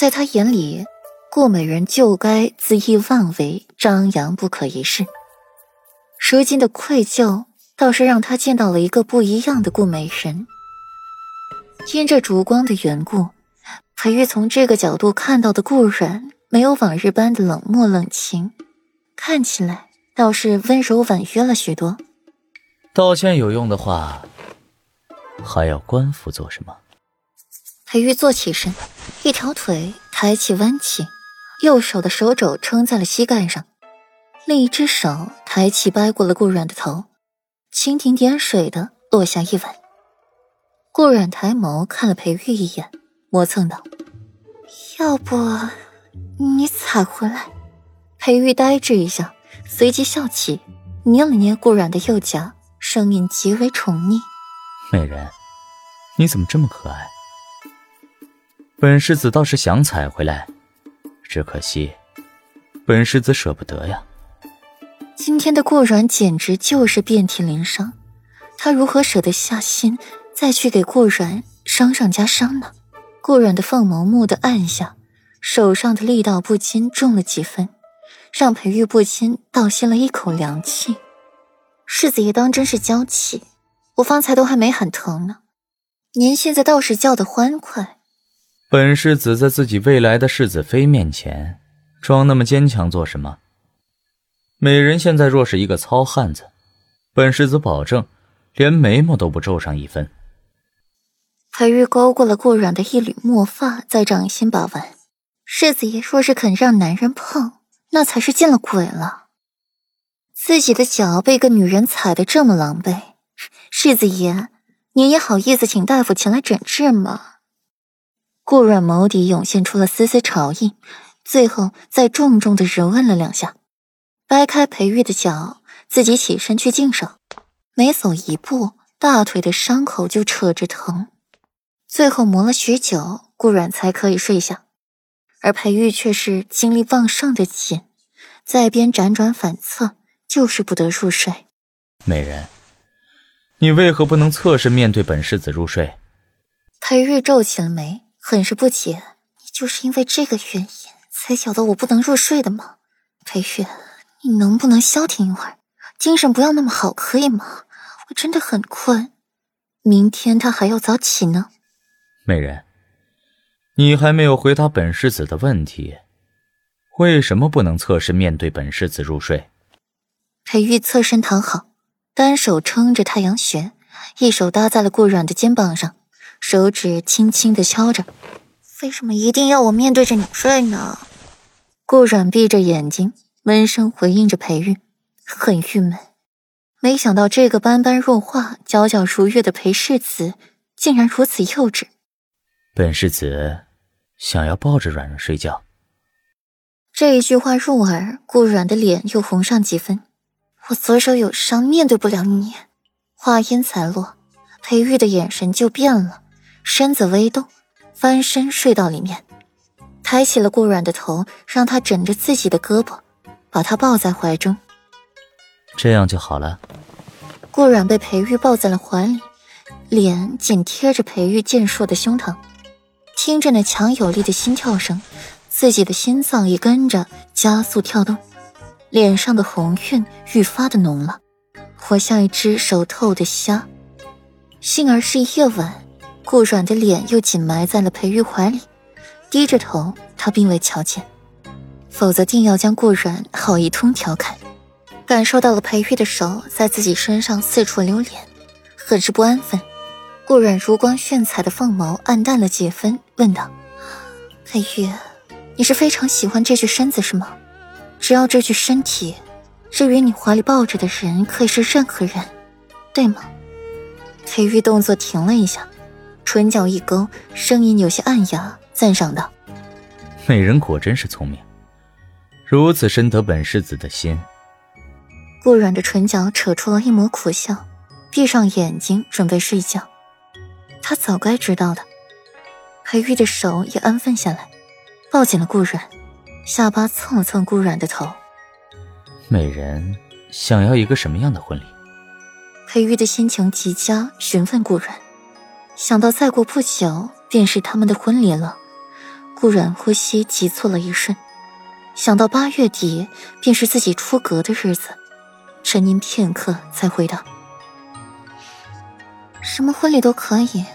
在他眼里，顾美人就该恣意妄为，张扬不可一世。如今的愧疚，倒是让他见到了一个不一样的顾美人。因着烛光的缘故，裴玉从这个角度看到的顾然，没有往日般的冷漠冷情，看起来倒是温柔婉约了许多。道歉有用的话，还要官府做什么？裴玉坐起身，一条腿抬起弯起，右手的手肘撑在了膝盖上，另一只手抬起掰过了顾软的头，蜻蜓点水的落下一吻。顾软抬眸看了裴玉一眼，磨蹭道：“要不你踩回来？”裴玉呆滞一下，随即笑起，捏了捏顾软的右颊，声音极为宠溺：“美人，你怎么这么可爱？”本世子倒是想采回来，只可惜，本世子舍不得呀。今天的顾软简直就是遍体鳞伤，他如何舍得下心再去给顾软伤上加伤呢？顾软的凤眸蓦地暗下，手上的力道不禁重了几分，让裴玉不禁倒吸了一口凉气。世子爷当真是娇气，我方才都还没喊疼呢，您现在倒是叫得欢快。本世子在自己未来的世子妃面前装那么坚强做什么？美人现在若是一个糙汉子，本世子保证连眉毛都不皱上一分。裴玉勾过了顾软的一缕墨发，在掌心把玩。世子爷若是肯让男人碰，那才是见了鬼了。自己的脚被个女人踩得这么狼狈，世子爷，您也好意思请大夫前来诊治吗？顾软眸底涌现出了丝丝潮意，最后再重重的揉按了两下，掰开裴玉的脚，自己起身去净手。每走一步，大腿的伤口就扯着疼。最后磨了许久，顾软才可以睡下，而裴玉却是精力旺盛的紧，在边辗转反侧，就是不得入睡。美人，你为何不能侧身面对本世子入睡？裴玉皱起了眉。很是不解，你就是因为这个原因才搅得我不能入睡的吗？裴玉，你能不能消停一会儿，精神不要那么好，可以吗？我真的很困，明天他还要早起呢。美人，你还没有回答本世子的问题，为什么不能侧身面对本世子入睡？裴玉侧身躺好，单手撑着太阳穴，一手搭在了顾软的肩膀上。手指轻轻的敲着，为什么一定要我面对着你睡呢？顾软闭着眼睛，闷声回应着裴玉，很郁闷。没想到这个斑斑若画、皎皎如月的裴世子，竟然如此幼稚。本世子想要抱着软软睡觉。这一句话入耳，顾软的脸又红上几分。我左手有伤，面对不了你。话音才落，裴玉的眼神就变了。身子微动，翻身睡到里面，抬起了顾软的头，让他枕着自己的胳膊，把他抱在怀中。这样就好了。顾软被裴玉抱在了怀里，脸紧贴着裴玉健硕的胸膛，听着那强有力的心跳声，自己的心脏也跟着加速跳动，脸上的红晕愈发的浓了，活像一只熟透的虾。幸而是夜晚。顾软的脸又紧埋在了裴玉怀里，低着头，他并未瞧见，否则定要将顾软好一通调侃。感受到了裴玉的手在自己身上四处流连，很是不安分。顾软如光炫彩的凤眸暗淡了几分，问道：“裴玉，你是非常喜欢这具身子是吗？只要这具身体，至于你怀里抱着的人可以是任何人，对吗？”裴玉动作停了一下。唇角一勾，声音有些暗哑，赞赏道：“美人果真是聪明，如此深得本世子的心。”顾软的唇角扯出了一抹苦笑，闭上眼睛准备睡觉。他早该知道的。裴玉的手也安分下来，抱紧了顾软，下巴蹭了蹭顾软的头。美人想要一个什么样的婚礼？裴玉的心情极佳，询问顾软。想到再过不久便是他们的婚礼了，顾然呼吸急促了一瞬，想到八月底便是自己出阁的日子，沉吟片刻才回答：“什么婚礼都可以。”